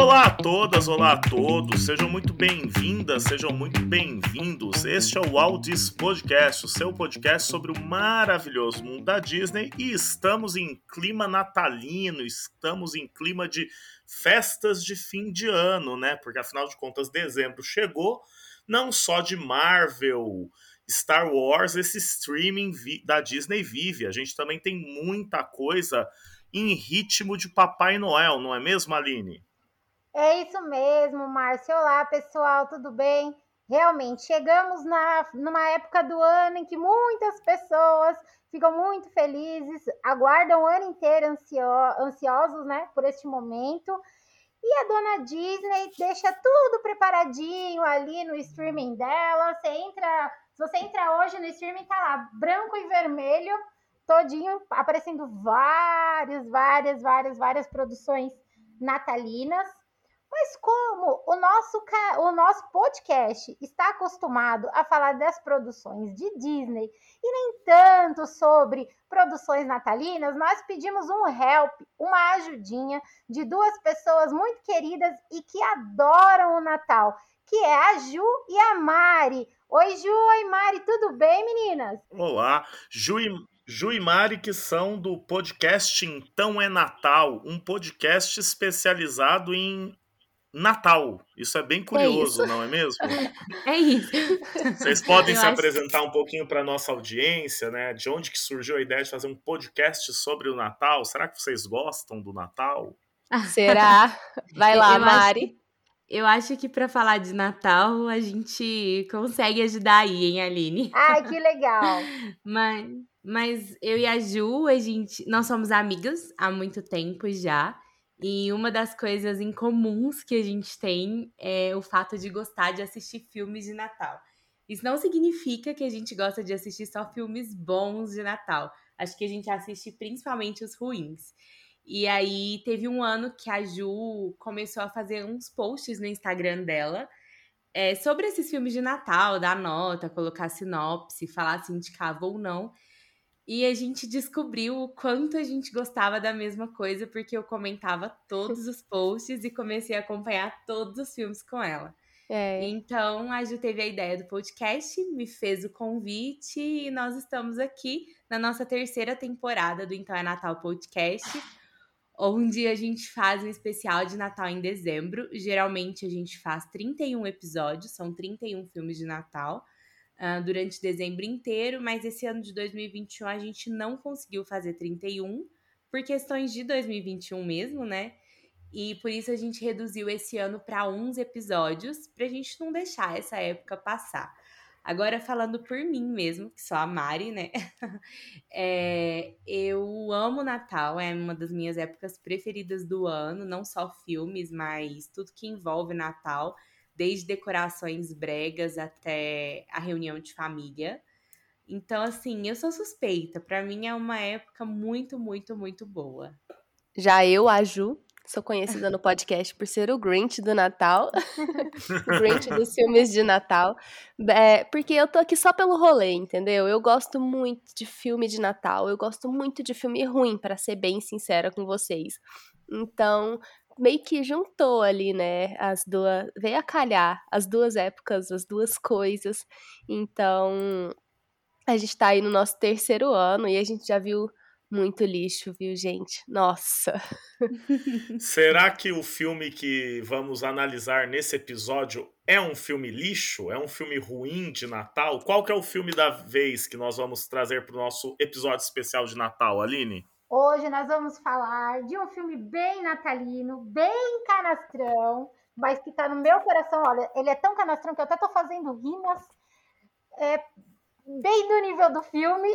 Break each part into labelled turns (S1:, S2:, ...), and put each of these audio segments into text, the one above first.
S1: Olá a todas, olá a todos, sejam muito bem-vindas, sejam muito bem-vindos. Este é o Aldis Podcast, o seu podcast sobre o maravilhoso mundo da Disney e estamos em clima natalino, estamos em clima de festas de fim de ano, né? Porque afinal de contas, dezembro chegou, não só de Marvel, Star Wars, esse streaming da Disney vive. A gente também tem muita coisa em ritmo de Papai Noel, não é mesmo, Aline?
S2: É isso mesmo, Márcio. Olá, pessoal, tudo bem? Realmente, chegamos na, numa época do ano em que muitas pessoas ficam muito felizes, aguardam o ano inteiro ansio, ansiosos né, por este momento. E a dona Disney deixa tudo preparadinho ali no streaming dela. Você entra, se você entra hoje no streaming, tá lá, branco e vermelho, todinho, aparecendo várias, várias, várias, várias produções natalinas. Mas como o nosso, o nosso podcast está acostumado a falar das produções de Disney e nem tanto sobre produções natalinas, nós pedimos um help, uma ajudinha de duas pessoas muito queridas e que adoram o Natal, que é a Ju e a Mari. Oi, Ju, oi, Mari, tudo bem, meninas?
S1: Olá, Ju e, Ju e Mari, que são do podcast Então é Natal, um podcast especializado em Natal. Isso é bem é curioso, é não é mesmo?
S3: É isso.
S1: Vocês podem Eu se apresentar um pouquinho para nossa audiência, né? De onde que surgiu a ideia de fazer um podcast sobre o Natal? Será que vocês gostam do Natal?
S3: Será? Vai lá, Eu Mari. Acho, eu acho que para falar de Natal a gente consegue ajudar aí, hein, Aline?
S2: Ai, que legal!
S3: mas, mas eu e a Ju, a gente, nós somos amigas há muito tempo já. E uma das coisas incomuns que a gente tem é o fato de gostar de assistir filmes de Natal. Isso não significa que a gente gosta de assistir só filmes bons de Natal. Acho que a gente assiste principalmente os ruins. E aí teve um ano que a Ju começou a fazer uns posts no Instagram dela é, sobre esses filmes de Natal, dar nota, colocar sinopse, falar se indicava ou não. E a gente descobriu o quanto a gente gostava da mesma coisa, porque eu comentava todos os posts e comecei a acompanhar todos os filmes com ela. É. Então a Ju teve a ideia do podcast, me fez o convite e nós estamos aqui na nossa terceira temporada do Então é Natal Podcast, onde a gente faz um especial de Natal em dezembro. Geralmente a gente faz 31 episódios, são 31 filmes de Natal uh, durante dezembro inteiro, mas esse ano de 2021 a gente não conseguiu fazer 31 por questões de 2021 mesmo, né? E por isso a gente reduziu esse ano para uns episódios, para a gente não deixar essa época passar. Agora, falando por mim mesmo, que sou a Mari, né? é, eu amo Natal, é uma das minhas épocas preferidas do ano, não só filmes, mas tudo que envolve Natal desde decorações bregas até a reunião de família. Então, assim, eu sou suspeita. Para mim é uma época muito, muito, muito boa.
S4: Já eu, a Ju, sou conhecida no podcast por ser o Grinch do Natal. o Grinch dos filmes de Natal. É, porque eu tô aqui só pelo rolê, entendeu? Eu gosto muito de filme de Natal. Eu gosto muito de filme ruim, para ser bem sincera com vocês. Então, meio que juntou ali, né? As duas. Veio a calhar as duas épocas, as duas coisas. Então, a gente tá aí no nosso terceiro ano e a gente já viu muito lixo, viu, gente? Nossa.
S1: Será que o filme que vamos analisar nesse episódio é um filme lixo? É um filme ruim de Natal? Qual que é o filme da vez que nós vamos trazer para o nosso episódio especial de Natal, Aline?
S2: Hoje nós vamos falar de um filme bem natalino, bem canastrão, mas que está no meu coração. Olha, ele é tão canastrão que eu até estou fazendo rimas é, bem do nível do filme.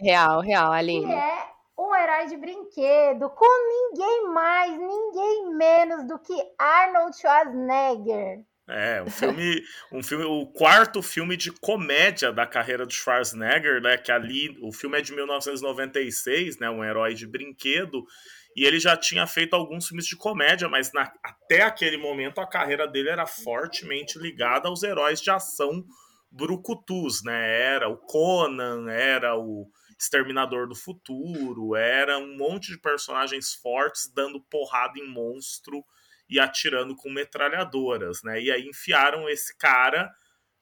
S4: Real, real, Aline.
S2: Que é um herói de brinquedo com ninguém mais, ninguém menos do que Arnold Schwarzenegger.
S1: É, um filme, um filme, o quarto filme de comédia da carreira do Schwarzenegger, né? Que ali, o filme é de 1996, né? Um herói de brinquedo. E ele já tinha feito alguns filmes de comédia, mas na, até aquele momento a carreira dele era fortemente ligada aos heróis de ação brucutus, né? Era o Conan, era o Exterminador do Futuro, era um monte de personagens fortes dando porrada em monstro e atirando com metralhadoras, né? E aí enfiaram esse cara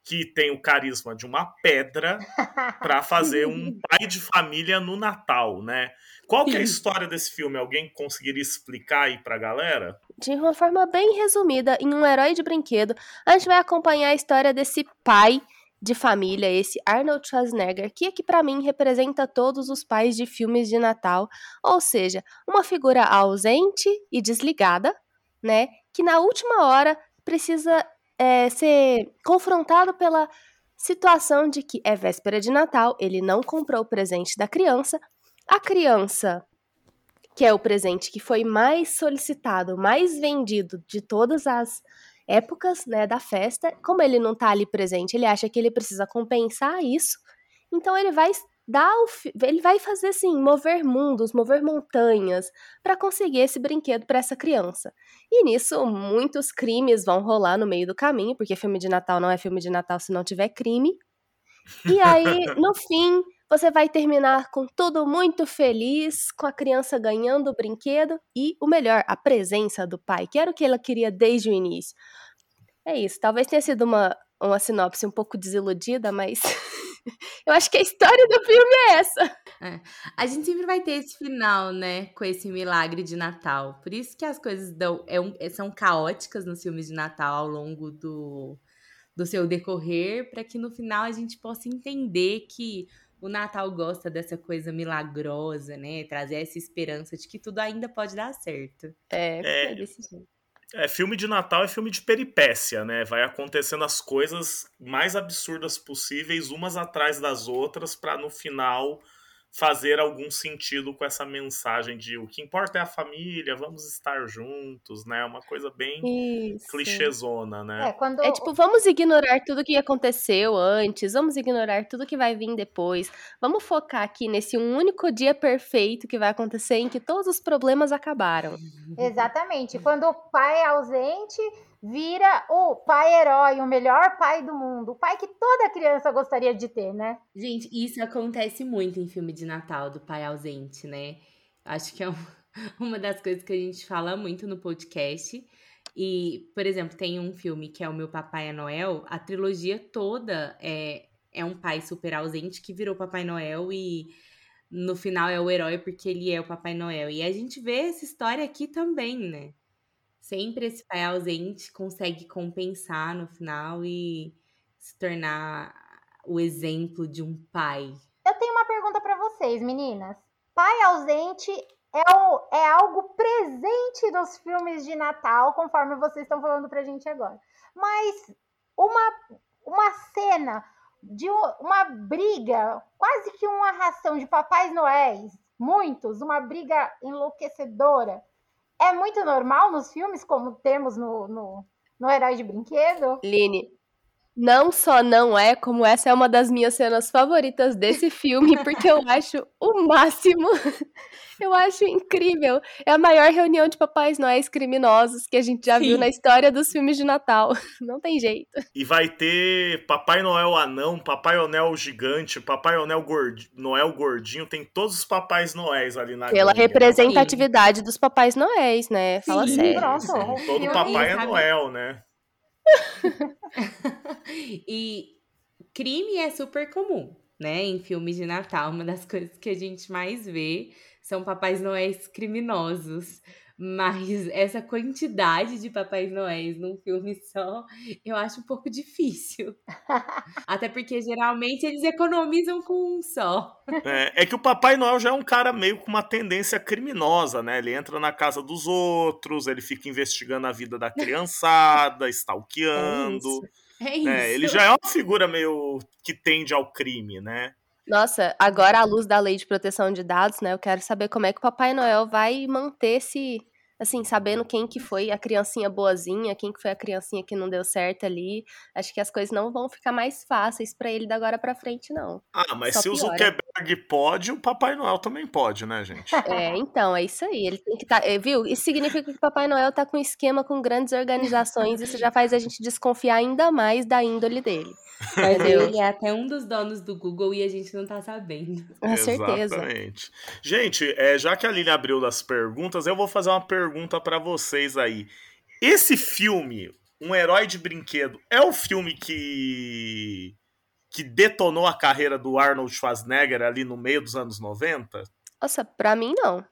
S1: que tem o carisma de uma pedra para fazer um pai de família no Natal, né? Qual que é a história desse filme? Alguém conseguiria explicar aí pra galera?
S4: De uma forma bem resumida, em um herói de brinquedo, a gente vai acompanhar a história desse pai de família, esse Arnold Schwarzenegger, que aqui para mim representa todos os pais de filmes de Natal, ou seja, uma figura ausente e desligada, né, que na última hora precisa é, ser confrontado pela situação de que é véspera de Natal, ele não comprou o presente da criança, a criança, que é o presente que foi mais solicitado, mais vendido de todas as épocas né, da festa, como ele não tá ali presente, ele acha que ele precisa compensar isso, então ele vai o, ele vai fazer assim, mover mundos, mover montanhas para conseguir esse brinquedo para essa criança. E nisso muitos crimes vão rolar no meio do caminho, porque filme de Natal não é filme de Natal se não tiver crime. E aí, no fim, você vai terminar com tudo muito feliz, com a criança ganhando o brinquedo e o melhor, a presença do pai, que era o que ela queria desde o início. É isso, talvez tenha sido uma, uma sinopse um pouco desiludida, mas eu acho que a história do filme é essa.
S3: É. A gente sempre vai ter esse final, né, com esse milagre de Natal. Por isso que as coisas dão, é um, são caóticas nos filmes de Natal ao longo do, do seu decorrer, para que no final a gente possa entender que o Natal gosta dessa coisa milagrosa, né? Trazer essa esperança de que tudo ainda pode dar certo.
S4: É, é, é desse jeito.
S1: É, filme de Natal é filme de peripécia, né? Vai acontecendo as coisas mais absurdas possíveis, umas atrás das outras, para no final fazer algum sentido com essa mensagem de o que importa é a família, vamos estar juntos, né? Uma coisa bem Isso. clichêzona, né?
S4: É, quando... é tipo, vamos ignorar tudo que aconteceu antes, vamos ignorar tudo que vai vir depois, vamos focar aqui nesse um único dia perfeito que vai acontecer em que todos os problemas acabaram.
S2: Exatamente. Quando o pai é ausente, vira o pai herói, o melhor pai do mundo, o pai que toda criança gostaria de ter, né?
S3: Gente, isso acontece muito em filme de Natal, do pai ausente, né? Acho que é uma das coisas que a gente fala muito no podcast. E, por exemplo, tem um filme que é o Meu Papai é Noel, a trilogia toda é, é um pai super ausente que virou Papai Noel e no final é o herói porque ele é o Papai Noel. E a gente vê essa história aqui também, né? Sempre esse pai ausente consegue compensar no final e se tornar o exemplo de um pai.
S2: Eu tenho uma pergunta para vocês, meninas. Pai ausente é, o, é algo presente nos filmes de Natal, conforme vocês estão falando pra gente agora. Mas uma, uma cena de uma briga, quase que uma ração de papais noéis, muitos, uma briga enlouquecedora é muito normal nos filmes, como temos no, no, no Herói de Brinquedo?
S4: Line, não só não é, como essa é uma das minhas cenas favoritas desse filme, porque eu acho o máximo. Eu acho incrível. É a maior reunião de papais noéis criminosos que a gente já Sim. viu na história dos filmes de Natal. Não tem jeito.
S1: E vai ter Papai Noel anão, Papai Noel gigante, Papai Noel, gord... Noel gordinho, tem todos os papais noéis ali na
S4: Pela representatividade Sim. dos papais noéis, né? Fala Sim. sério.
S1: Nossa, todo papai é Noel, né?
S3: e crime é super comum, né? Em filmes de Natal, uma das coisas que a gente mais vê são papais noéis criminosos. Mas essa quantidade de Papais Noéis num filme só, eu acho um pouco difícil. Até porque geralmente eles economizam com um só.
S1: É, é, que o Papai Noel já é um cara meio com uma tendência criminosa, né? Ele entra na casa dos outros, ele fica investigando a vida da criançada, stalkeando.
S3: É isso. É isso. É,
S1: ele já é uma figura meio que tende ao crime, né?
S4: Nossa, agora à luz da lei de proteção de dados, né? Eu quero saber como é que o Papai Noel vai manter esse assim, sabendo quem que foi a criancinha boazinha, quem que foi a criancinha que não deu certo ali, acho que as coisas não vão ficar mais fáceis para ele da agora para frente, não.
S1: Ah, mas
S4: Só
S1: se o
S4: piora.
S1: Zuckerberg pode, o Papai Noel também pode, né, gente?
S4: É, então, é isso aí. Ele tem que estar. viu? Isso significa que o Papai Noel tá com esquema com grandes organizações. Isso já faz a gente desconfiar ainda mais da índole dele.
S3: Mas
S4: Entendeu?
S3: ele é até um dos donos do Google e a gente não tá sabendo.
S4: Com certeza.
S1: Exatamente. Gente, é, já que a Aline abriu das perguntas, eu vou fazer uma pergunta pra vocês aí. Esse filme, Um Herói de Brinquedo, é o filme que que detonou a carreira do Arnold Schwarzenegger ali no meio dos anos 90?
S4: Nossa, pra mim não.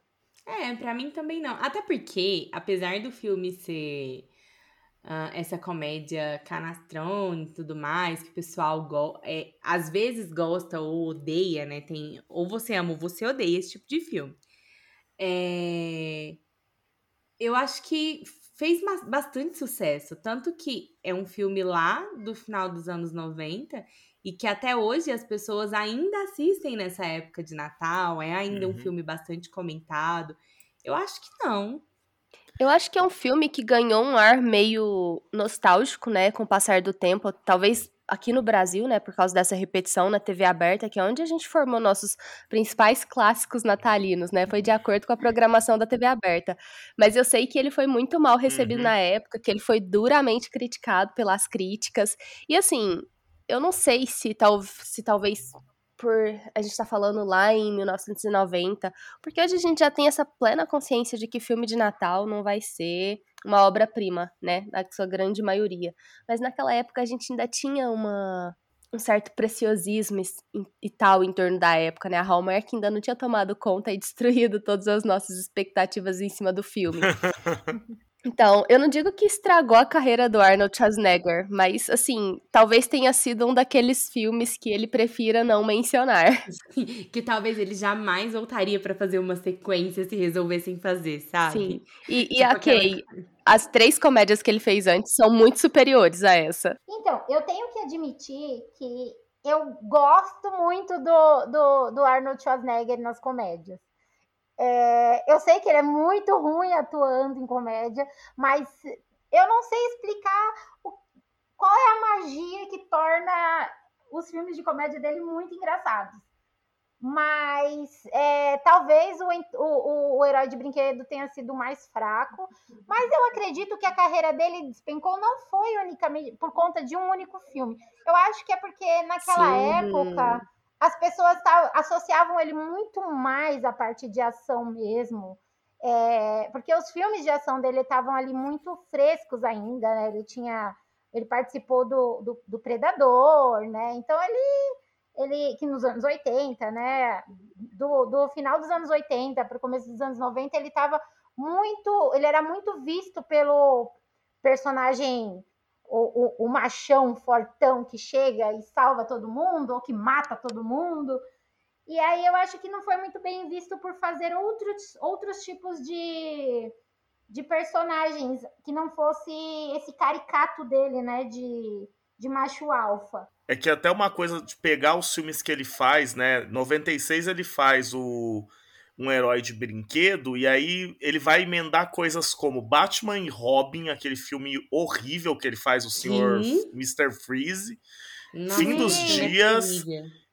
S3: É, pra mim também não. Até porque, apesar do filme ser ah, essa comédia canastrão e tudo mais, que o pessoal go é, às vezes gosta ou odeia, né? Tem, ou você ama ou você odeia esse tipo de filme. É, eu acho que fez bastante sucesso. Tanto que é um filme lá do final dos anos 90 e que até hoje as pessoas ainda assistem nessa época de Natal. É ainda
S1: Uhum.
S3: um filme bastante comentado. Eu acho que não.
S4: Eu acho que é um filme que ganhou um ar meio nostálgico, né, com o passar do tempo. Talvez aqui no Brasil, né, por causa dessa repetição na TV aberta, que é onde a gente formou nossos principais clássicos natalinos, né? Foi de acordo com a programação da TV aberta. Mas eu sei que ele foi muito mal recebido
S1: Uhum.
S4: na época, que ele foi duramente criticado pelas críticas. E assim, eu não sei se, tal, se talvez por a gente tá falando lá em 1990, porque hoje a gente já tem essa plena consciência de que filme de Natal não vai ser uma obra-prima, né, na sua grande maioria. Mas naquela época a gente ainda tinha uma um certo preciosismo e, tal em torno da época, né? A Hallmark ainda não tinha tomado conta e destruído todas as nossas expectativas em cima do filme. Então, eu não digo que estragou a carreira do Arnold Schwarzenegger, mas, assim, talvez tenha sido um daqueles filmes que ele prefira não mencionar.
S3: que talvez ele jamais voltaria pra fazer uma sequência se resolvessem fazer, sabe?
S4: Sim. E, e
S3: Tipo
S4: ok, as três comédias que ele fez antes são muito superiores a essa.
S2: Então, eu tenho que admitir que eu gosto muito do, do, do Arnold Schwarzenegger nas comédias. É, eu sei que ele é muito ruim atuando em comédia, mas eu não sei explicar o- qual é a magia que torna os filmes de comédia dele muito engraçados. Mas é, talvez o, o, o herói de brinquedo tenha sido mais fraco. Mas eu acredito que a carreira dele despencou não foi unicamente por conta de um único filme. Eu acho que é porque naquela
S3: Sim.
S2: época as pessoas associavam ele muito mais à parte de ação mesmo. É, porque os filmes de ação dele estavam ali muito frescos ainda, né? Ele tinha. Ele participou do, do, do Predador, né? Então ele, ele. Que nos anos 80, né? Do, do final dos anos 80 para o começo dos anos 90, ele estava muito. Ele era muito visto pelo personagem o, o, o machão fortão que chega e salva todo mundo, ou que mata todo mundo. E aí eu acho que não foi muito bem visto por fazer outros, outros tipos de, de personagens que não fosse esse caricato dele, né? De, de macho alfa.
S1: É que até uma coisa de pegar os filmes que ele faz, né? 96 ele faz o um herói de brinquedo e aí ele vai emendar coisas como Batman e Robin, aquele filme horrível que ele faz o senhor
S3: Sim.
S1: Mr. Freeze,
S3: Nossa,
S1: Fim dos
S3: é
S1: dias.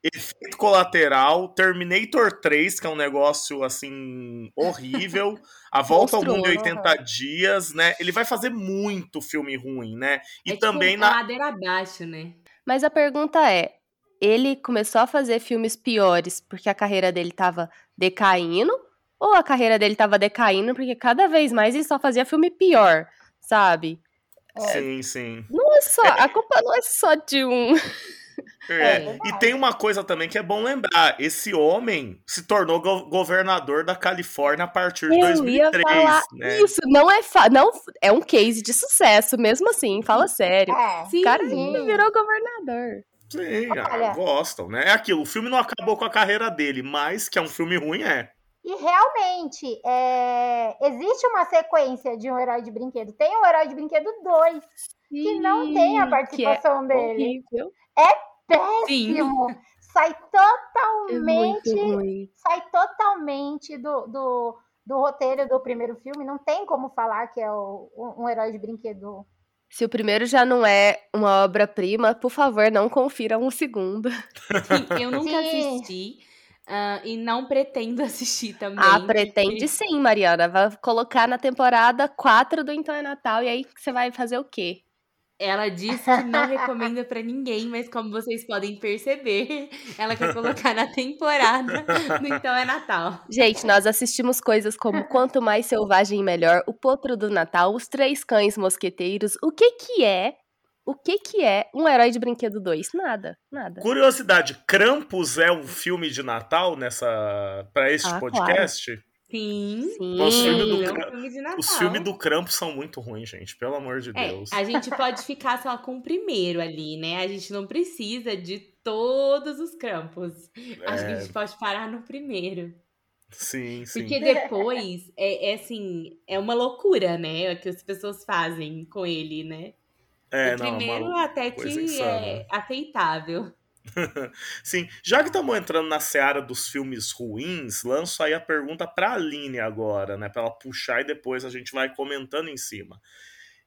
S1: Efeito Colateral, Terminator 3, que é um negócio assim horrível, A Volta ao Mundo em
S4: Monstruoso.
S1: 80 dias, né? Ele vai fazer muito filme ruim, né? E
S3: É tipo
S1: também
S3: a
S1: na
S3: ladeira abaixo, né?
S4: Mas a pergunta é: ele começou a fazer filmes piores porque a carreira dele tava decaindo? Ou a carreira dele tava decaindo porque cada vez mais ele só fazia filme pior, sabe?
S1: Sim, sim.
S4: Não é só, a culpa não é só de um.
S1: É, e tem uma coisa também que é bom lembrar: esse homem se tornou go- governador da Califórnia a partir de
S4: Eu
S1: 2003,
S4: ia falar
S1: né?
S4: isso, não é não é um case de sucesso, mesmo assim, fala sério.
S2: É.
S3: Sim,
S4: O cara
S2: sim.
S4: virou governador.
S1: Sim, ah,
S2: Olha.
S1: gostam, né? É aquilo, o filme não acabou com a carreira dele, mas que é um filme ruim, é.
S2: E realmente, é, existe uma sequência de um herói de brinquedo. Tem o herói de brinquedo 2, que não tem a
S4: é
S2: participação dele.
S4: horrível.
S2: Péssimo! Sai
S4: É
S2: totalmente
S4: ruim.
S2: sai totalmente do, do, do roteiro do primeiro filme, não tem como falar que é o, um herói de brinquedo.
S4: Se o primeiro já não é uma obra-prima, por favor, não confira um segundo.
S3: Sim, eu nunca sim. assisti. Uh, e não pretendo assistir também.
S4: Ah, pretende porque... sim, Mariana. Vai colocar na temporada 4 do Então é Natal e aí você vai fazer o quê?
S3: Ela disse que não recomenda para ninguém, mas como vocês podem perceber, ela quer colocar na temporada Então é Natal.
S4: Gente, nós assistimos coisas como Quanto Mais Selvagem Melhor, O Potro do Natal, Os Três Cães Mosqueteiros. O que que é o que que é um herói de brinquedo 2? Nada, nada.
S1: Curiosidade, Krampus é um filme de Natal nessa para este ah, podcast?
S3: Claro. Sim,
S1: sim. Os filmes do, é um filme. Os filmes do Krampus são muito ruins, gente, pelo amor de é, Deus.
S3: A gente pode ficar só com o primeiro ali, né? A gente não precisa de todos os Krampus. É... Acho que a gente pode parar no primeiro.
S1: Sim, sim.
S3: Porque depois é, é assim, é uma loucura, né? O que as pessoas fazem com ele, né?
S1: É,
S3: o primeiro
S1: não,
S3: até que é aceitável.
S1: Sim, já que estamos entrando na seara dos filmes ruins, lanço aí a pergunta para a Aline agora, né? Para ela puxar e depois a gente vai comentando em cima.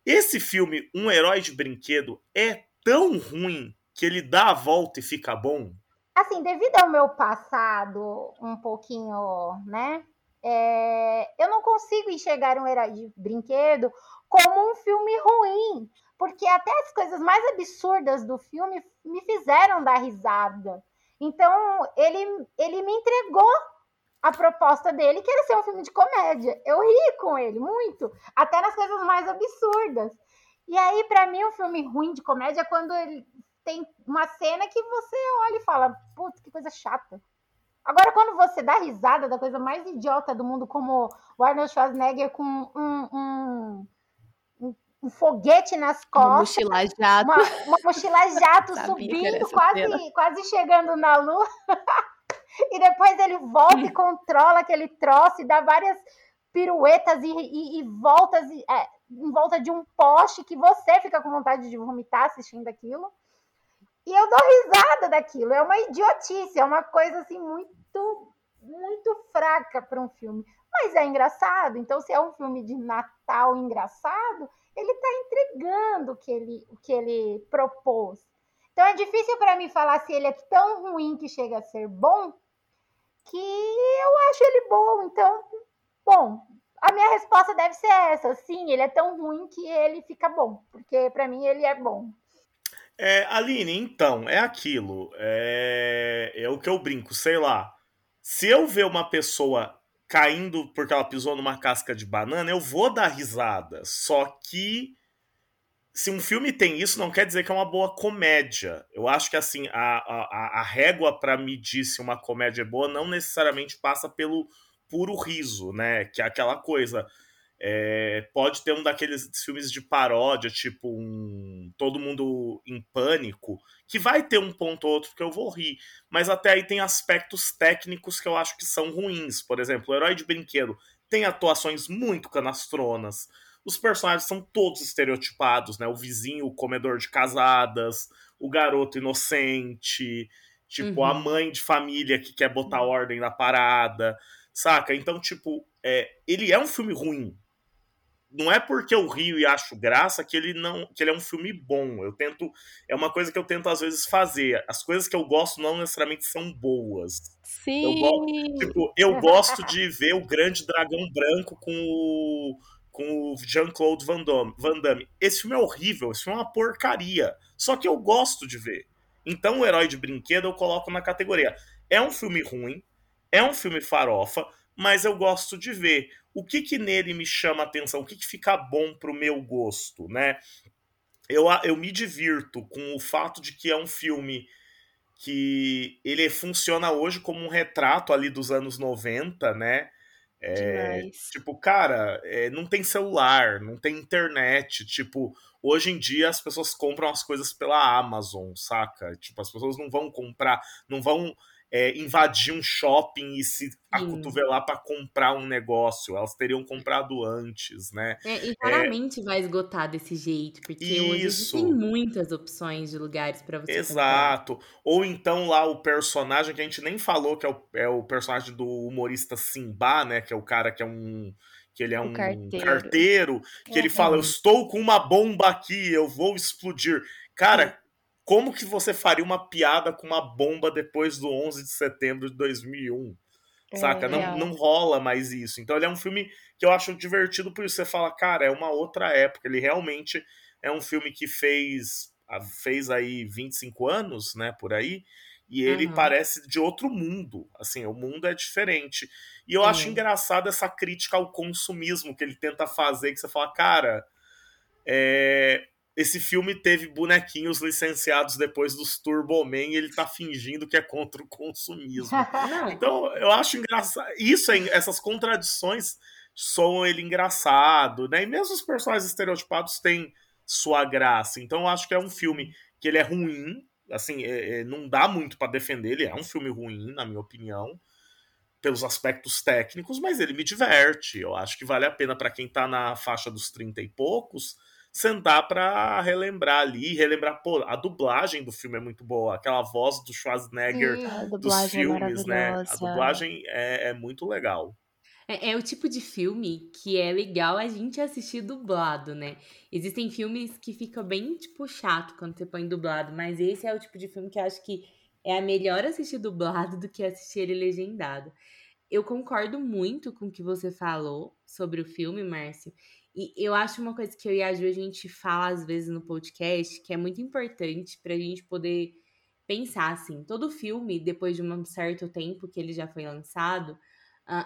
S1: Esse filme, Um Herói de Brinquedo, é tão ruim que ele dá a volta e fica bom?
S2: Assim, devido ao meu passado um pouquinho, né? É, eu não consigo enxergar um herói de brinquedo como um filme ruim porque até as coisas mais absurdas do filme me fizeram dar risada. Então, ele, ele me entregou a proposta dele, que era ser um filme de comédia. Eu ri com ele muito, até nas coisas mais absurdas. E aí, para mim, um filme ruim de comédia é quando ele tem uma cena que você olha e fala, putz, que coisa chata. Agora, quando você dá risada da coisa mais idiota do mundo, como o Arnold Schwarzenegger com um, um um foguete nas costas. Uma
S4: mochila jato.
S2: Uma, uma mochila jato subindo, quase, quase chegando na lua. e depois ele volta e controla aquele troço e dá várias piruetas e, e, e voltas é, em volta de um poste que você fica com vontade de vomitar assistindo aquilo. E eu dou risada daquilo. É uma idiotice, é uma coisa assim muito, muito fraca para um filme. Mas é engraçado. Então, se é um filme de Natal engraçado, ele está entregando o que ele, o que ele propôs. Então é difícil para mim falar se ele é tão ruim que chega a ser bom, que eu acho ele bom. Então, bom, a minha resposta deve ser essa. Sim, ele é tão ruim que ele fica bom, porque para mim ele é bom.
S1: É, Aline, então, é aquilo. É, é o que eu brinco, sei lá. Se eu ver uma pessoa caindo porque ela pisou numa casca de banana, eu vou dar risada. Só que se um filme tem isso, não quer dizer que é uma boa comédia. Eu acho que assim, a, a, a régua para medir se uma comédia é boa não necessariamente passa pelo puro riso, né? Que é aquela coisa. É, pode ter um daqueles filmes de paródia, tipo um Todo Mundo em Pânico, que vai ter um ponto ou outro que eu vou rir, mas até aí tem aspectos técnicos que eu acho que são ruins. Por exemplo, o Herói de Brinquedo tem atuações muito canastronas, os personagens são todos estereotipados, né? O vizinho, o comedor de casadas, o garoto inocente, tipo, uhum. a mãe de família que quer botar ordem na parada, saca? Então, tipo, é, ele é um filme ruim, não é porque eu rio e acho graça que ele não que ele é um filme bom. Eu tento é uma coisa que eu tento às vezes fazer. As coisas que eu gosto não necessariamente são boas.
S4: Sim.
S1: Eu gosto, tipo, eu gosto de ver o Grande Dragão Branco com o com o Jean-Claude Van Damme, Van Damme. Esse filme é horrível, esse filme é uma porcaria. Só que eu gosto de ver. Então o Herói de Brinquedo eu coloco na categoria. É um filme ruim, é um filme farofa, mas eu gosto de ver o que que nele me chama atenção, o que que fica bom pro meu gosto, né? Eu, eu me divirto com o fato de que é um filme que ele funciona hoje como um retrato ali dos anos 90, né? É, tipo, cara, é, não tem celular, não tem internet. Tipo, hoje em dia as pessoas compram as coisas pela Amazon, saca? Tipo, as pessoas não vão comprar, não vão é, invadir um shopping e se acotovelar para comprar um negócio. Elas teriam comprado antes, né?
S3: É, e raramente é... vai esgotar desse jeito, porque Isso. hoje existem muitas opções de lugares para você
S1: Exato. Comprar. Ou então lá o personagem que a gente nem falou, que é o, é o personagem do humorista Simba, né? Que é o cara que é um que ele é um, carteiro, carteiro que ele fala: Eu estou com uma bomba aqui, eu vou explodir. Cara, como que você faria uma piada com uma bomba depois do 11 de setembro de 2001? É, saca? Não, não rola mais isso. Então ele é um filme que eu acho divertido por isso. Você fala, cara, é uma outra época. Ele realmente é um filme que fez, fez aí 25 anos, né, por aí. E ele uhum. parece de outro mundo. Assim, o mundo é diferente. E eu uhum. acho engraçado essa crítica ao consumismo que ele tenta fazer, que você fala, cara, é, esse filme teve bonequinhos licenciados depois dos Turbo Man e ele tá fingindo que é contra o consumismo. então, eu acho engraçado. Isso, essas contradições soam ele engraçado, né? E mesmo os personagens estereotipados têm sua graça. Então, eu acho que é um filme que ele é ruim, assim, é, é, não dá muito para defender, ele é um filme ruim, na minha opinião, pelos aspectos técnicos, mas ele me diverte. Eu acho que vale a pena para quem tá na faixa dos 30 e poucos sentar para relembrar ali, relembrar, pô, a dublagem do filme é muito boa, aquela voz do Schwarzenegger Sim, dos é filmes, é né? A dublagem é, é muito legal.
S3: É, é, o tipo de filme que é legal a gente assistir dublado, né? Existem filmes que ficam bem, tipo, chato quando você põe dublado, mas esse é o tipo de filme que eu acho que é a melhor assistir dublado do que assistir ele legendado. Eu concordo muito com o que você falou sobre o filme, Márcio. E eu acho uma coisa que eu e a Ju a gente fala às vezes no podcast, que é muito importante para a gente poder pensar assim. Todo filme, depois de um certo tempo que ele já foi lançado,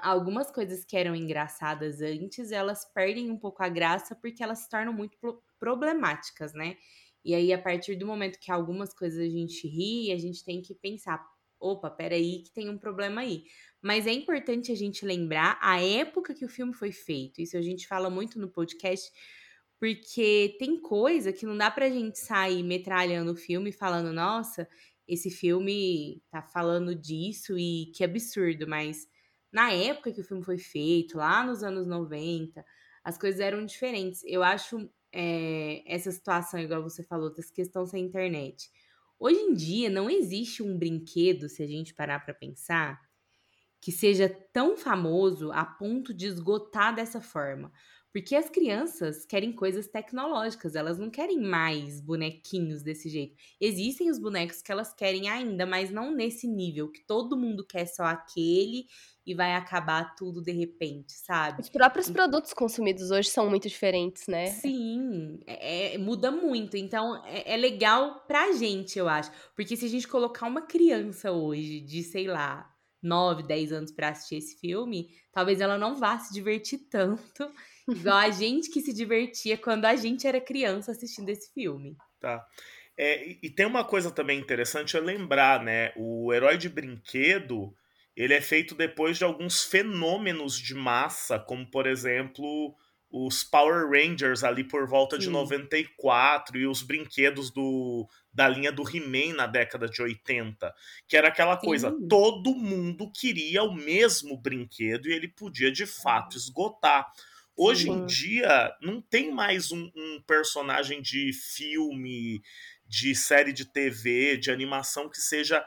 S3: algumas coisas que eram engraçadas antes, elas perdem um pouco a graça porque elas se tornam muito problemáticas, né? E aí, a partir do momento que algumas coisas a gente ri, a gente tem que pensar, opa, peraí, que tem um problema aí. Mas é importante a gente lembrar a época que o filme foi feito. Isso a gente fala muito no podcast, porque tem coisa que não dá pra gente sair metralhando o filme falando, nossa, esse filme tá falando disso e que absurdo, mas na época que o filme foi feito, lá nos anos 90, as coisas eram diferentes. Eu acho é, essa situação, igual você falou, dessa questão sem internet. Hoje em dia não existe um brinquedo, se a gente parar para pensar, que seja tão famoso a ponto de esgotar dessa forma. Porque as crianças querem coisas tecnológicas, elas não querem mais bonequinhos desse jeito. Existem os bonecos que elas querem ainda, mas não nesse nível, que todo mundo quer só aquele e vai acabar tudo de repente, sabe?
S4: Os próprios produtos consumidos hoje são muito diferentes, né?
S3: Sim, é, é, muda muito. Então é, é legal pra gente, eu acho. Porque se a gente colocar uma criança hoje de, sei lá, 9, 10 anos para assistir esse filme, talvez ela não vá se divertir tanto igual a gente que se divertia quando a gente era criança assistindo esse filme.
S1: Tá. É, e tem uma coisa também interessante é lembrar, né? O herói de brinquedo ele é feito depois de alguns fenômenos de massa, como por exemplo os Power Rangers ali por volta de Sim. 94 e os brinquedos do, da linha do He-Man na década de 80, que era aquela coisa, Sim. todo mundo queria o mesmo brinquedo e ele podia de fato esgotar. Hoje Sim. em dia não tem mais um, um personagem de filme, de série de TV, de animação que seja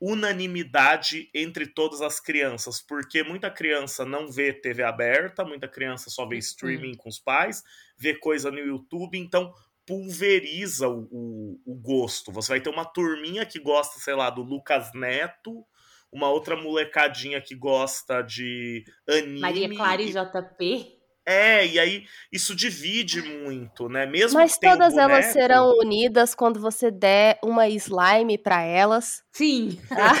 S1: unanimidade entre todas as crianças, porque muita criança não vê TV aberta, muita criança só vê streaming com os pais, vê coisa no YouTube, então pulveriza o, o, o, gosto. Você vai ter uma turminha que gosta, sei lá, do Lucas Neto, uma outra molecadinha que gosta de anime.
S3: Maria Clara e JP.
S1: É, e aí isso divide muito, né? Mesmo
S4: Mas todas
S1: boneco...
S4: elas serão unidas quando você der uma slime para elas.
S3: Sim.
S2: Tá?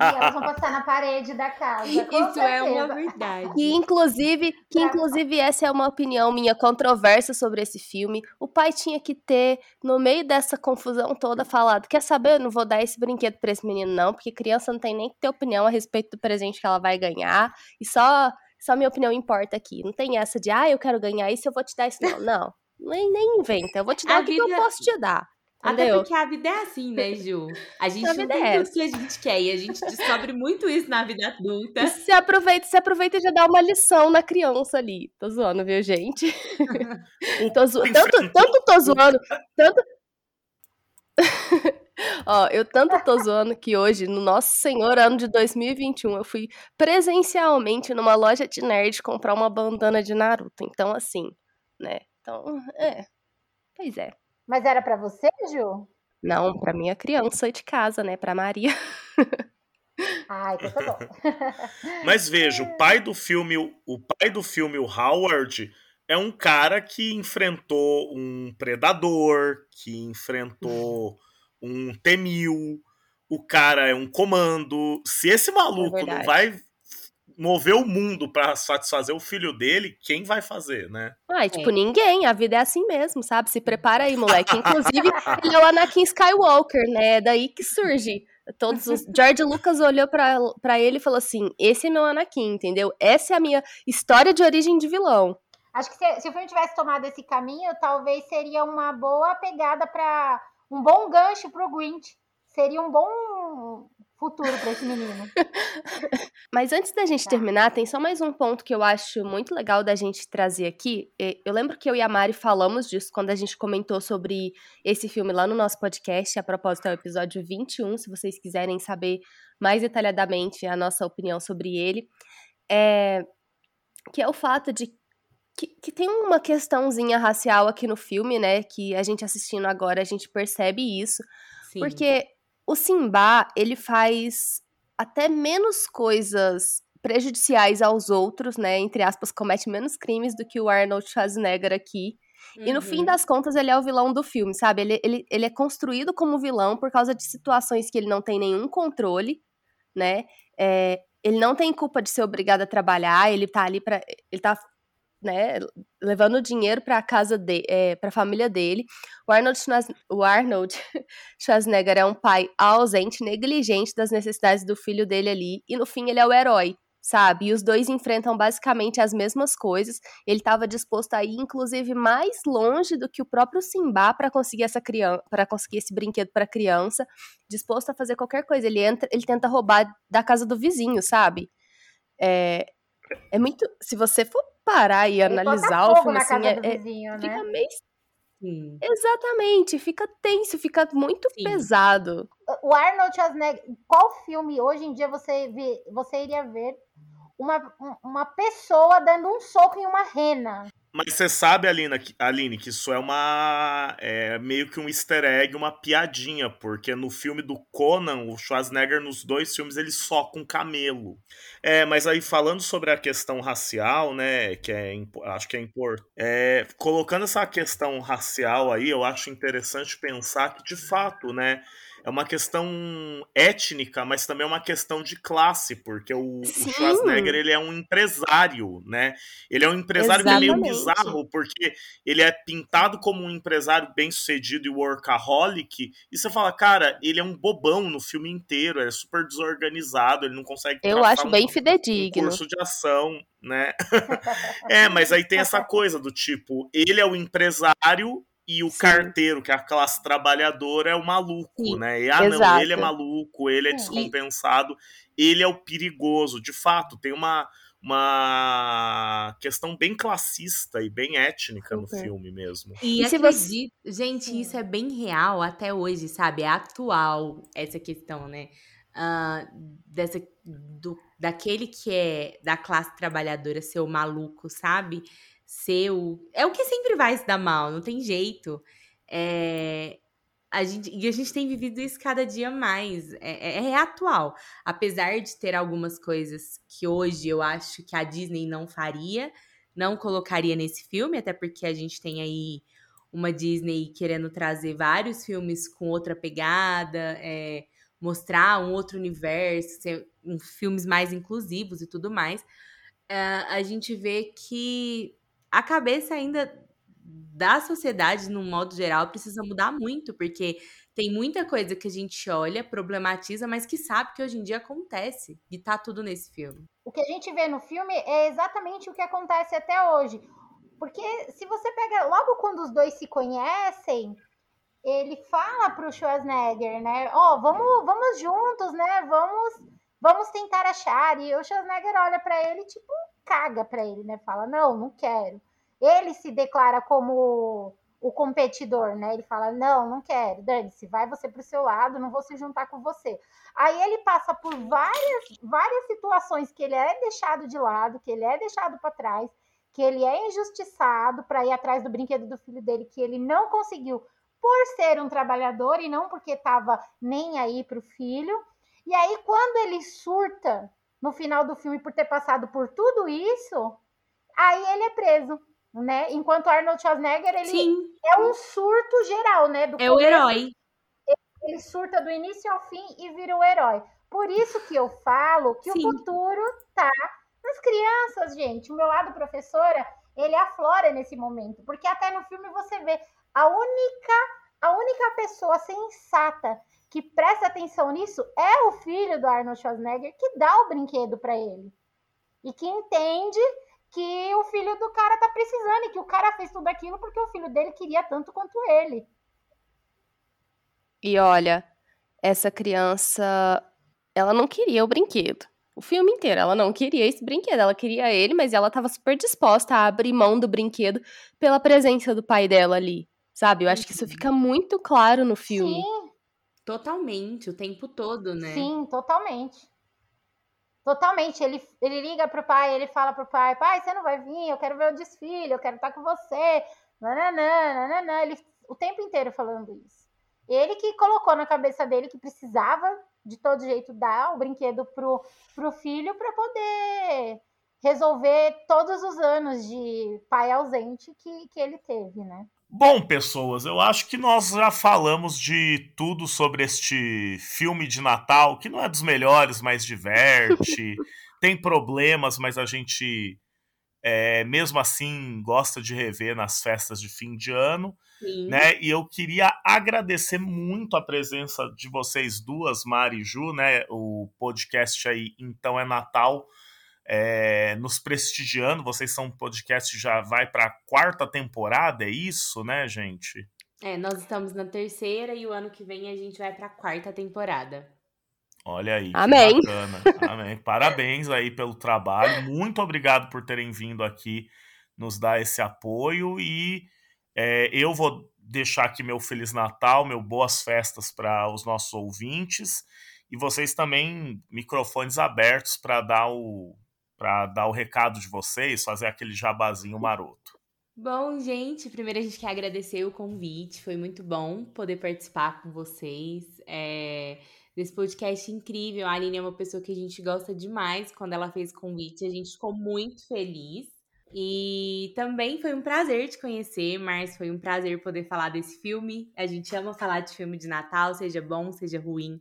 S2: e elas vão passar na parede da casa. Isso certeza. é
S3: uma verdade.
S4: E inclusive, que inclusive essa é uma opinião minha controversa sobre esse filme. O pai tinha que ter no meio dessa confusão toda falado: "Quer saber? Eu não vou dar esse brinquedo para esse menino não, porque criança não tem nem que ter opinião a respeito do presente que ela vai ganhar e só só minha opinião importa aqui. Não tem essa de, ah, eu quero ganhar isso, eu vou te dar isso. Não, não. Nem, nem inventa. Eu vou te dar a o que, vida... que eu posso te dar.
S3: Até
S4: Entendeu?
S3: porque a vida é assim, né, Ju? A gente
S4: A
S3: não
S4: vida
S3: tem
S4: é
S3: tudo que a gente quer e a gente descobre muito isso na vida adulta.
S4: E se aproveita, se aproveita e já dá uma lição na criança ali. Tô zoando, viu, gente? Tô zo... tanto, tanto tô zoando, tanto. Ó, eu tanto tô zoando que hoje, no nosso senhor ano de 2021, eu fui presencialmente numa loja de nerd comprar uma bandana de Naruto. Então, assim, né? Então, é. Pois é.
S2: Mas era pra você, Ju?
S4: Não, pra minha criança de casa, né? Pra Maria.
S2: Ai, então tá bom.
S1: Mas veja, o pai do filme, o pai do filme, o Howard, é um cara que enfrentou um predador, que enfrentou um T-1000. O cara é um comando. Se esse maluco não
S4: verdade.
S1: vai mover o mundo pra satisfazer o filho dele, quem vai fazer, né?
S4: Ai, tipo,
S3: É.
S4: ninguém. A vida é assim mesmo, sabe? Se prepara aí, moleque. Inclusive, ele é o Anakin Skywalker, né? É daí que surge. Todos os... George Lucas olhou pra, pra ele e falou assim: esse é meu Anakin, entendeu? Essa é a minha história de origem de vilão.
S2: Acho que se, se o filme tivesse tomado esse caminho, talvez seria uma boa pegada para um bom gancho pro Grinch. Seria um bom futuro para esse menino.
S4: Mas antes da gente
S2: Tá.
S4: terminar, tem só mais um ponto que eu acho muito legal da gente trazer aqui. Eu lembro que eu e a Mari falamos disso quando a gente comentou sobre esse filme lá no nosso podcast. A propósito, é o episódio 21, se vocês quiserem saber mais detalhadamente a nossa opinião sobre ele. É, que é o fato de que, que tem uma questãozinha racial aqui no filme, né? Que a gente assistindo agora, a gente percebe isso.
S3: Sim.
S4: Porque o Simba, ele faz até menos coisas prejudiciais aos outros, né? Entre aspas, comete menos crimes do que o Arnold Schwarzenegger aqui. E no fim
S3: Uhum.
S4: das contas, ele é o vilão do filme, sabe? Ele, ele, ele é construído como vilão por causa de situações que ele não tem nenhum controle, né? É, ele não tem culpa de ser obrigado a trabalhar, ele tá ali pra. Ele tá. Né, levando dinheiro para casa de, é, para a família dele. O Arnold, o Arnold Schwarzenegger é um pai ausente, negligente das necessidades do filho dele ali, e no fim ele é o herói, sabe? E os dois enfrentam basicamente as mesmas coisas. Ele estava disposto a ir, inclusive, mais longe do que o próprio Simba para conseguir essa criança, para conseguir esse brinquedo para criança, disposto a fazer qualquer coisa. Ele entra, ele tenta roubar da casa do vizinho, sabe? É, é muito. Se você for parar e
S2: Ele
S4: analisar o filme
S2: na
S4: assim,
S2: casa
S4: é-
S2: do
S4: é-
S2: vizinho, né?
S4: fica meio
S3: Sim.
S4: Exatamente, fica tenso, fica muito
S3: Sim.
S4: pesado.
S2: O Arnold Schwarzenegger, qual filme hoje em dia você, vê, você iria ver uma, um- uma pessoa dando um soco em uma rena?
S1: Mas você sabe, Aline, que, Aline, que isso é uma. É meio que um easter egg, uma piadinha, porque no filme do Conan, o Schwarzenegger, nos dois filmes, ele soca um camelo. É, mas aí falando sobre a questão racial, né, que é, acho que é importante. É, colocando essa questão racial aí, eu acho interessante pensar que, de fato, né, é uma questão étnica, mas também é uma questão de classe, porque o, o. Schwarzenegger, ele é um empresário, né? Ele é um empresário que é meio bizarro, porque ele é pintado como um empresário bem-sucedido e workaholic, e você fala, cara, ele é um bobão no filme inteiro, ele é super desorganizado, ele não consegue
S4: Eu acho
S1: um-
S4: bem
S1: um
S4: fidedigno.
S1: curso de ação, né? é, mas aí tem essa coisa do tipo, ele é o empresário e o
S4: Sim.
S1: carteiro, que é a classe trabalhadora, é o maluco,
S3: Sim,
S1: né? E, ah, não, ele é maluco, ele é
S2: Sim.
S1: descompensado, ele é o perigoso. De fato, tem uma, uma questão bem classista e bem étnica no filme mesmo.
S3: E,
S4: E se
S3: acredito, gente,
S2: Sim.
S3: isso é bem real até hoje, sabe? É atual essa questão, né? Ah, dessa, do, daquele que é da classe trabalhadora ser o maluco, sabe? Ser o. É o que sempre vai se dar mal, não tem jeito. É, a gente, e a gente tem vivido isso cada dia mais. É, é- é atual. Apesar de ter algumas coisas que hoje eu acho que a Disney não faria, não colocaria nesse filme, até porque a gente tem aí uma Disney querendo trazer vários filmes com outra pegada, é, mostrar um outro universo, ser, um, filmes mais inclusivos e tudo mais. É, a gente vê que a cabeça ainda da sociedade, no modo geral, precisa mudar muito, porque tem muita coisa que a gente olha, problematiza, mas que sabe que hoje em dia acontece. E tá tudo nesse filme.
S2: O que a gente vê no filme é exatamente o que acontece até hoje. Porque se você pega logo quando os dois se conhecem, ele fala para o Schwarzenegger, né? Ó, oh, vamos, vamos juntos, né? Vamos, vamos tentar achar. E o Schwarzenegger olha para ele, tipo, caga para ele, né? Fala, não, não quero. Ele se declara como o competidor, né? Ele fala, não, não quero, dane-se, vai você para o seu lado, não vou se juntar com você. Aí ele passa por várias, várias situações que ele é deixado de lado, que ele é deixado para trás, que ele é injustiçado para ir atrás do brinquedo do filho dele, que ele não conseguiu por ser um trabalhador e não porque estava nem aí para o filho. E aí, quando ele surta no final do filme por ter passado por tudo isso, aí ele é preso, né? Enquanto Arnold Schwarzenegger, ele Sim. é um surto geral, né?
S3: Do é começo, o herói.
S2: Ele surta do início ao fim e vira o herói. Por isso que eu falo que Sim. o futuro tá nas crianças, gente. O meu lado professora, ele aflora nesse momento, porque até no filme você vê a única, a única pessoa sensata que presta atenção nisso é o filho do Arnold Schwarzenegger que dá o brinquedo para ele. E que entende que o filho do cara tá precisando e que o cara fez tudo aquilo porque o filho dele queria tanto quanto ele.
S4: E olha, essa criança, ela não queria o brinquedo. O filme inteiro, ela não queria esse brinquedo, ela queria ele, mas ela estava super disposta a abrir mão do brinquedo pela presença do pai dela ali. Sabe? Eu acho que isso fica muito claro no filme.
S2: Sim.
S3: Totalmente, o tempo todo, né?
S2: Sim, totalmente. Totalmente. Ele, ele liga pro pai, ele fala pro pai: pai, você não vai vir, eu quero ver o desfile, eu quero estar com você. Nananã, nananã. Ele, o tempo inteiro falando isso. Ele que colocou na cabeça dele que precisava, de todo jeito, dar o brinquedo pro, pro filho para poder resolver todos os anos de pai ausente que, que ele teve, né?
S1: Bom, pessoas, eu acho que nós já falamos de tudo sobre este filme de Natal, que não é dos melhores, mas diverte. tem problemas, mas a gente, é, mesmo assim, gosta de rever nas festas de fim de ano. Sim. Né? E eu queria agradecer muito a presença de vocês duas, Mari e Ju, né? O podcast aí, Então é Natal é, nos prestigiando. Vocês são um podcast que já vai para a quarta temporada, é isso, né, gente?
S3: É, nós estamos na terceira e o ano que vem a gente vai para a quarta temporada.
S1: Olha aí.
S4: Amém.
S1: Amém. Parabéns aí pelo trabalho. Muito obrigado por terem vindo aqui nos dar esse apoio e é, eu vou deixar aqui meu Feliz Natal, meu boas festas para os nossos ouvintes e vocês também microfones abertos para dar o para dar o recado de vocês, fazer aquele jabazinho maroto.
S3: Bom, gente, primeiro a gente quer agradecer o convite, foi muito bom poder participar com vocês é, desse podcast incrível. A Aline é uma pessoa que a gente gosta demais quando ela fez o convite, a gente ficou muito feliz. E também foi um prazer te conhecer, Márcio. Foi um prazer poder falar desse filme. A gente ama falar de filme de Natal, seja bom, seja ruim.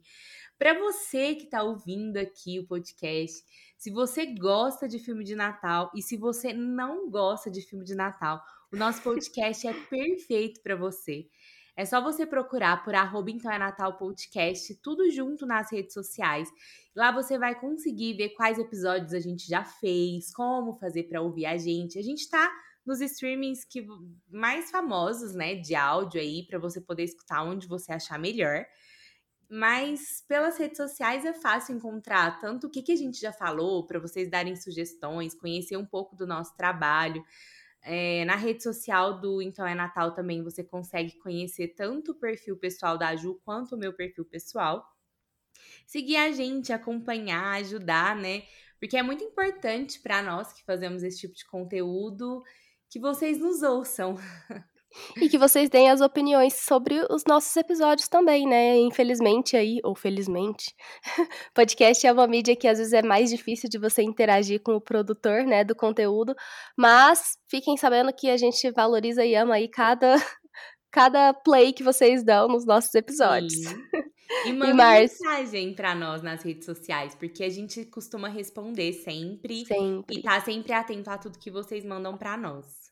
S3: Para você que está ouvindo aqui o podcast, se você gosta de filme de Natal e se você não gosta de filme de Natal, o nosso podcast é perfeito para você. É só você procurar por arroba então é Natal Podcast, tudo junto nas redes sociais. Lá você vai conseguir ver quais episódios a gente já fez, como fazer para ouvir a gente. A gente tá nos streamings que mais famosos, né, de áudio aí, para você poder escutar onde você achar melhor. Mas pelas redes sociais é fácil encontrar tanto o que, que a gente já falou, para vocês darem sugestões, conhecer um pouco do nosso trabalho. É, na rede social do Então é Natal também você consegue conhecer tanto o perfil pessoal da Ju quanto o meu perfil pessoal. Seguir a gente, acompanhar, ajudar, né? Porque é muito importante para nós que fazemos esse tipo de conteúdo que vocês nos ouçam.
S4: E que vocês deem as opiniões sobre os nossos episódios também, né? Infelizmente aí, ou felizmente, podcast é uma mídia que às vezes é mais difícil de você interagir com o produtor, né, do conteúdo, mas fiquem sabendo que a gente valoriza e ama aí cada cada play que vocês dão nos nossos episódios. Sim.
S3: E manda mensagem para nós nas redes sociais, porque a gente costuma responder sempre,
S4: sempre.
S3: e tá sempre atento a tudo que vocês mandam para nós.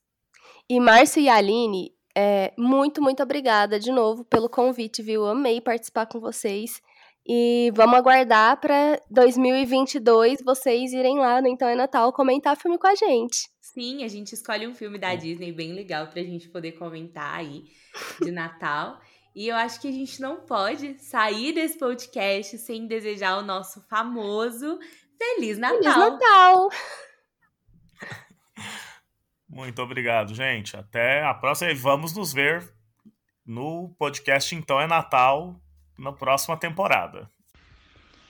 S4: E Márcio e Aline, é, muito, muito obrigada de novo pelo convite, viu? Amei participar com vocês. E vamos aguardar para 2022 vocês irem lá no Então é Natal comentar filme com a gente.
S3: Sim, a gente escolhe um filme da Disney bem legal pra gente poder comentar aí de Natal. E eu acho que a gente não pode sair desse podcast sem desejar o nosso famoso Feliz Natal.
S4: Feliz Natal!
S1: Muito obrigado, gente. Até a próxima e vamos nos ver no podcast Então é Natal na próxima temporada.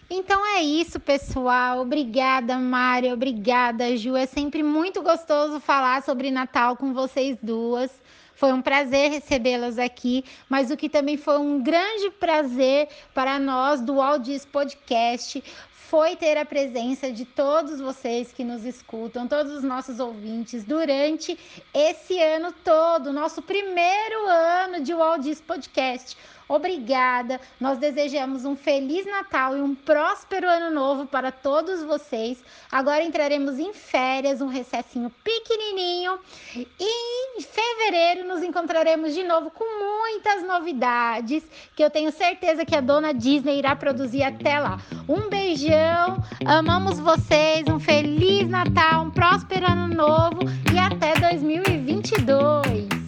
S2: Então é isso, pessoal. Obrigada, Mária. Obrigada, Ju. É sempre muito gostoso falar sobre Natal com vocês duas. Foi um prazer recebê-las aqui, mas o que também foi um grande prazer para nós do Aldis Podcast foi ter a presença de todos vocês que nos escutam, todos os nossos ouvintes, durante esse ano todo, nosso primeiro ano de Waldis Podcast. Obrigada. Nós desejamos um feliz Natal e um próspero ano novo para todos vocês. Agora entraremos em férias, um recessinho pequenininho e em fevereiro nos encontraremos de novo com muitas novidades que eu tenho certeza que a dona Disney irá produzir até lá. Um beijão, amamos vocês, um feliz Natal, um próspero ano novo e até 2022.